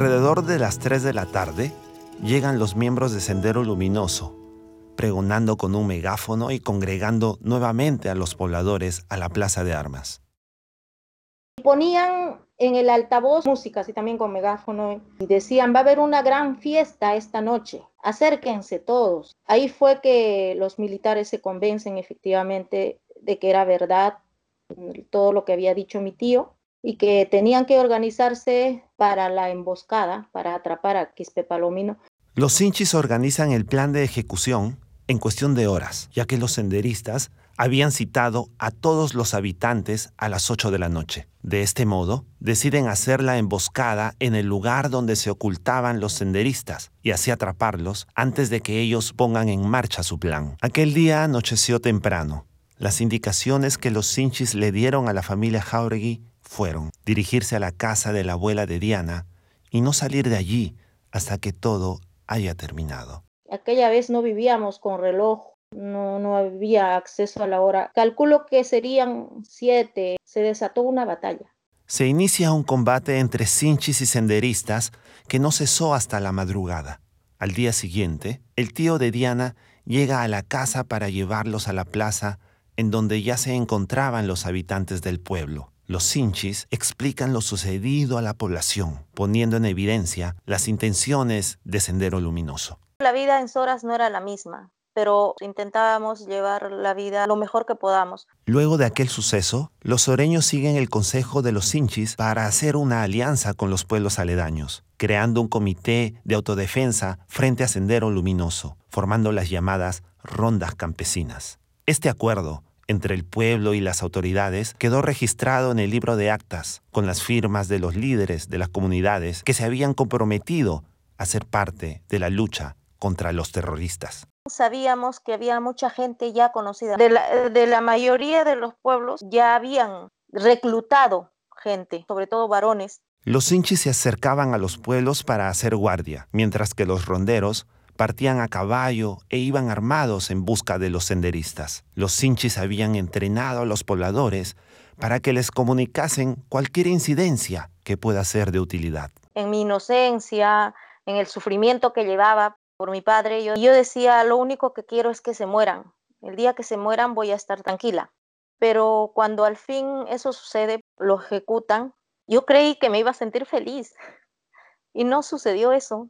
Alrededor de las 3 de la tarde, llegan los miembros de Sendero Luminoso, pregonando con un megáfono y congregando nuevamente a los pobladores a la plaza de armas. Ponían en el altavoz música, así también con megáfono, y decían, va a haber una gran fiesta esta noche, acérquense todos. Ahí fue que los militares se convencen efectivamente de que era verdad todo lo que había dicho mi tío y que tenían que organizarse para la emboscada, para atrapar a Quispe Palomino. Los hinchis organizan el plan de ejecución en cuestión de horas, ya que los senderistas habían citado a todos los habitantes a las 8 de la noche. De este modo, deciden hacer la emboscada en el lugar donde se ocultaban los senderistas y así atraparlos antes de que ellos pongan en marcha su plan. Aquel día anocheció temprano. Las indicaciones que los hinchis le dieron a la familia Jauregui fueron dirigirse a la casa de la abuela de Diana y no salir de allí hasta que todo haya terminado. Aquella vez no vivíamos con reloj, no, no había acceso a la hora. Calculo que serían siete. Se desató una batalla. Se inicia un combate entre cinchis y senderistas que no cesó hasta la madrugada. Al día siguiente, el tío de Diana llega a la casa para llevarlos a la plaza en donde ya se encontraban los habitantes del pueblo. Los cinchis explican lo sucedido a la población, poniendo en evidencia las intenciones de Sendero Luminoso. La vida en Soras no era la misma, pero intentábamos llevar la vida lo mejor que podamos. Luego de aquel suceso, los soreños siguen el consejo de los Sinchis para hacer una alianza con los pueblos aledaños, creando un comité de autodefensa frente a Sendero Luminoso, formando las llamadas rondas campesinas. Este acuerdo entre el pueblo y las autoridades quedó registrado en el libro de actas, con las firmas de los líderes de las comunidades que se habían comprometido a ser parte de la lucha contra los terroristas. Sabíamos que había mucha gente ya conocida. De la, mayoría de los pueblos ya habían reclutado gente, sobre todo varones. Los hinchis se acercaban a los pueblos para hacer guardia, mientras que los ronderos partían a caballo e iban armados en busca de los senderistas. Los hinchis habían entrenado a los pobladores para que les comunicasen cualquier incidencia que pueda ser de utilidad. En mi inocencia, en el sufrimiento que llevaba, por mi padre. Yo, yo decía, lo único que quiero es que se mueran. El día que se mueran voy a estar tranquila. Pero cuando al fin eso sucede, lo ejecutan, yo creí que me iba a sentir feliz. Y no sucedió eso.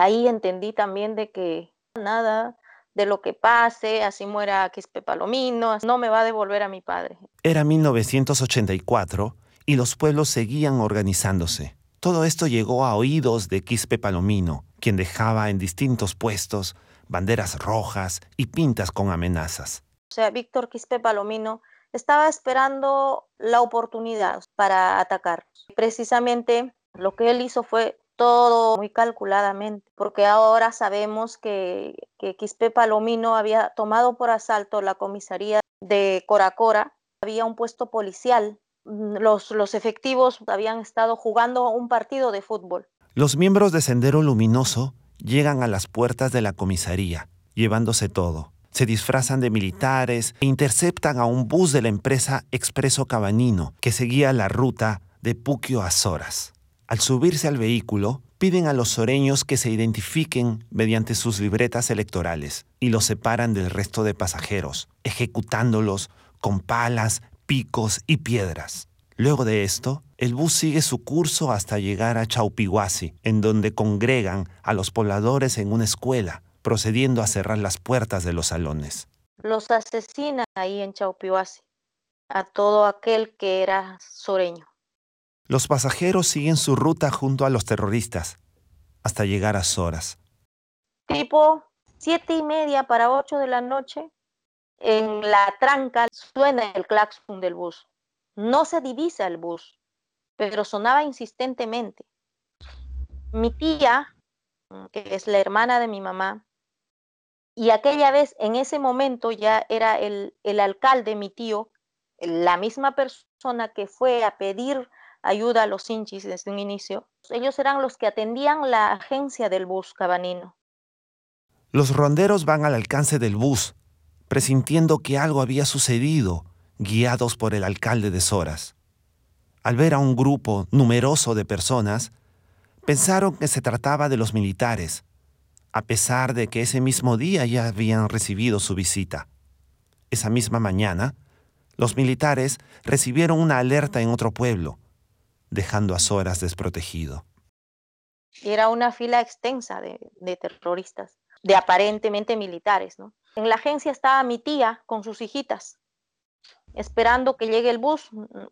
Ahí entendí también de que nada de lo que pase, así muera Quispe Palomino, no me va a devolver a mi padre. Era 1984 y los pueblos seguían organizándose. Todo esto llegó a oídos de Quispe Palomino, quien dejaba en distintos puestos banderas rojas y pintas con amenazas. O sea, Víctor Quispe Palomino estaba esperando la oportunidad para atacar. Precisamente lo que él hizo fue todo muy calculadamente, porque ahora sabemos que, que Quispe Palomino había tomado por asalto la comisaría de Coracora, había un puesto policial, los, los efectivos habían estado jugando un partido de fútbol los miembros de Sendero Luminoso llegan a las puertas de la comisaría, llevándose todo. Se disfrazan de militares e interceptan a un bus de la empresa Expreso Cabanino que seguía la ruta de Puquio a Soras. Al subirse al vehículo, piden a los soreños que se identifiquen mediante sus libretas electorales y los separan del resto de pasajeros, ejecutándolos con palas, picos y piedras. Luego de esto, el bus sigue su curso hasta llegar a Chaupihuasi, en donde congregan a los pobladores en una escuela, procediendo a cerrar las puertas de los salones. Los asesinan ahí en Chaupihuasi, a todo aquel que era soreño. Los pasajeros siguen su ruta junto a los terroristas, hasta llegar a Soras. Tipo siete y media para ocho de la noche, en la tranca suena el claxon del bus. No se divisa el bus, pero sonaba insistentemente. Mi tía, que es la hermana de mi mamá, y aquella vez, en ese momento, ya era el, alcalde, mi tío, la misma persona que fue a pedir ayuda a los hinchis desde un inicio. Ellos eran los que atendían la agencia del bus cabanino. Los ronderos van al alcance del bus, presintiendo que algo había sucedido guiados por el alcalde de Soras. Al ver a un grupo numeroso de personas, Pensaron que se trataba de los militares, a pesar de que ese mismo día ya habían recibido su visita. Esa misma mañana, los militares recibieron una alerta en otro pueblo, dejando a Soras desprotegido. Era una fila extensa de, terroristas, de aparentemente militares. ¿no? En la agencia estaba mi tía con sus hijitas, esperando que llegue el bus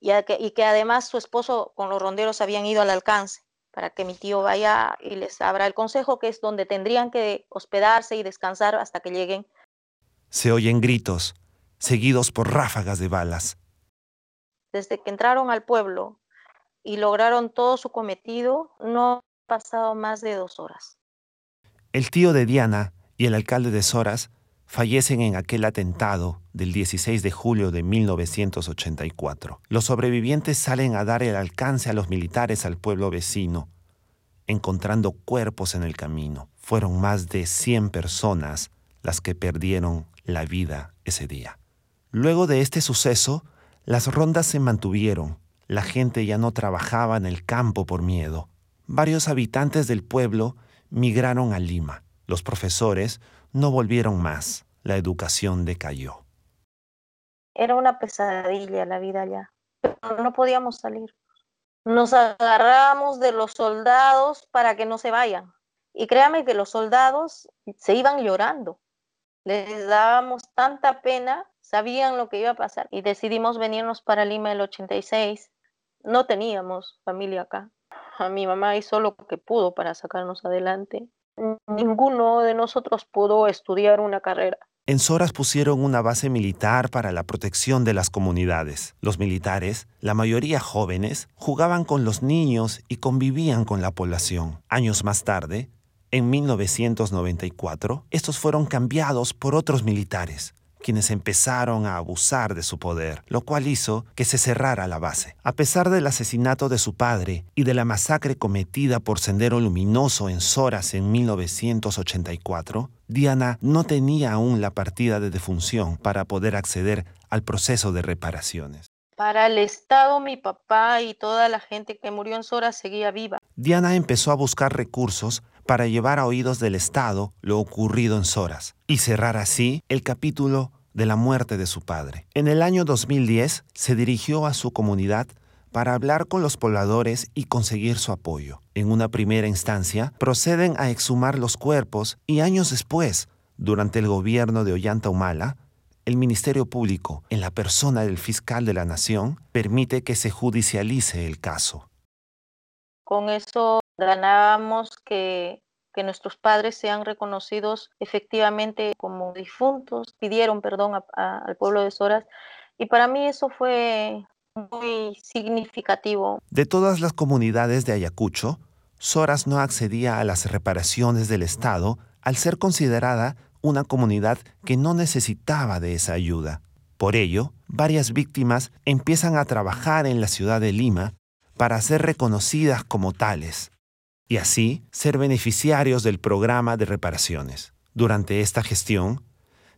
y, y que además su esposo con los ronderos habían ido al alcance para que mi tío vaya y les abra el consejo, que es donde tendrían que hospedarse y descansar hasta que lleguen. Se oyen gritos, seguidos por ráfagas de balas. Desde que entraron al pueblo y lograron todo su cometido, no ha pasado más de dos horas. El tío de Diana y el alcalde de Soras fallecen en aquel atentado del 16 de julio de 1984. Los sobrevivientes salen a dar el alcance a los militares al pueblo vecino, encontrando cuerpos en el camino. Fueron más de 100 personas las que perdieron la vida ese día. Luego de este suceso, las rondas se mantuvieron. La gente ya no trabajaba en el campo por miedo. Varios habitantes del pueblo migraron a Lima. Los profesores no volvieron más. La educación decayó. Era una pesadilla la vida allá, pero no podíamos salir. Nos agarramos de los soldados para que no se vayan. Y créame que los soldados se iban llorando. Les dábamos tanta pena, sabían lo que iba a pasar. Y decidimos venirnos para Lima el 86. No teníamos familia acá. A mi mamá hizo lo que pudo para sacarnos adelante ninguno de nosotros pudo estudiar una carrera. En Soras pusieron una base militar para la protección de las comunidades. Los militares, la mayoría jóvenes, jugaban con los niños y convivían con la población. Años más tarde, en 1994, estos fueron cambiados por otros militares quienes empezaron a abusar de su poder, lo cual hizo que se cerrara la base. A pesar del asesinato de su padre y de la masacre cometida por Sendero Luminoso en Soras en 1984, Diana no tenía aún la partida de defunción para poder acceder al proceso de reparaciones. Para el Estado, mi papá y toda la gente que murió en Soras seguía viva. Diana empezó a buscar recursos para llevar a oídos del Estado lo ocurrido en Soras y cerrar así el capítulo de la muerte de su padre. En el año 2010 se dirigió a su comunidad para hablar con los pobladores y conseguir su apoyo. En una primera instancia, proceden a exhumar los cuerpos y años después, durante el gobierno de Ollanta Humala, el Ministerio Público, en la persona del fiscal de la Nación, permite que se judicialice el caso. Con eso ganábamos que, que nuestros padres sean reconocidos efectivamente como difuntos, pidieron perdón al pueblo de Soras, y para mí eso fue muy significativo. De todas las comunidades de Ayacucho, Soras no accedía a las reparaciones del Estado al ser considerada una comunidad que no necesitaba de esa ayuda. Por ello, varias víctimas empiezan a trabajar en la ciudad de Lima para ser reconocidas como tales y así ser beneficiarios del programa de reparaciones. Durante esta gestión,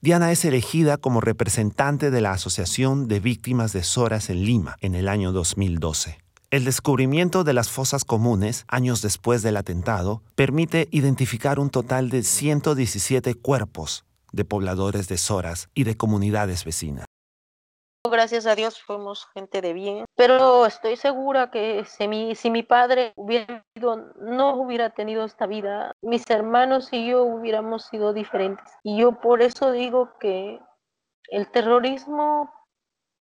Diana es elegida como representante de la Asociación de Víctimas de Soras en Lima en el año 2012. El descubrimiento de las fosas comunes, años después del atentado, permite identificar un total de 117 cuerpos de pobladores de Soras y de comunidades vecinas. Gracias a Dios fuimos gente de bien, pero estoy segura que si mi, padre hubiera no hubiera tenido esta vida, mis hermanos y yo hubiéramos sido diferentes. Y yo por eso digo que el terrorismo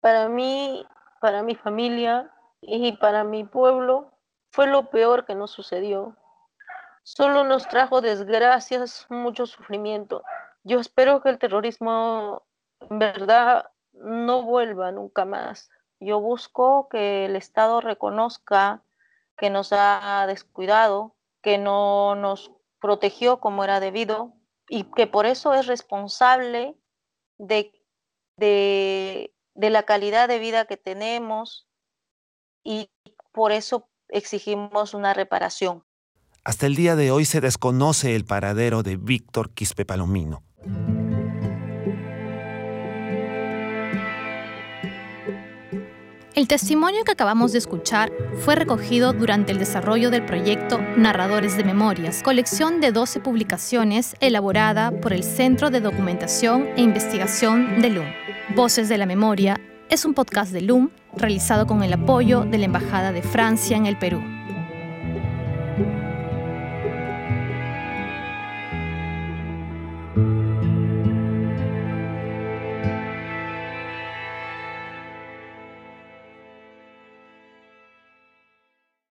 para mí, para mi familia, y para mi pueblo fue lo peor que nos sucedió. Solo nos trajo desgracias, mucho sufrimiento. Yo espero que el terrorismo en verdad no vuelva nunca más. Yo busco que el Estado reconozca que nos ha descuidado, que no nos protegió como era debido y que por eso es responsable de, de, la calidad de vida que tenemos, y por eso exigimos una reparación. Hasta el día de hoy se desconoce el paradero de Víctor Quispe Palomino. El testimonio que acabamos de escuchar fue recogido durante el desarrollo del proyecto Narradores de Memorias, colección de 12 publicaciones elaborada por el Centro de Documentación e Investigación de LUM. Voces de la Memoria es un podcast de LUM realizado con el apoyo de la Embajada de Francia en el Perú.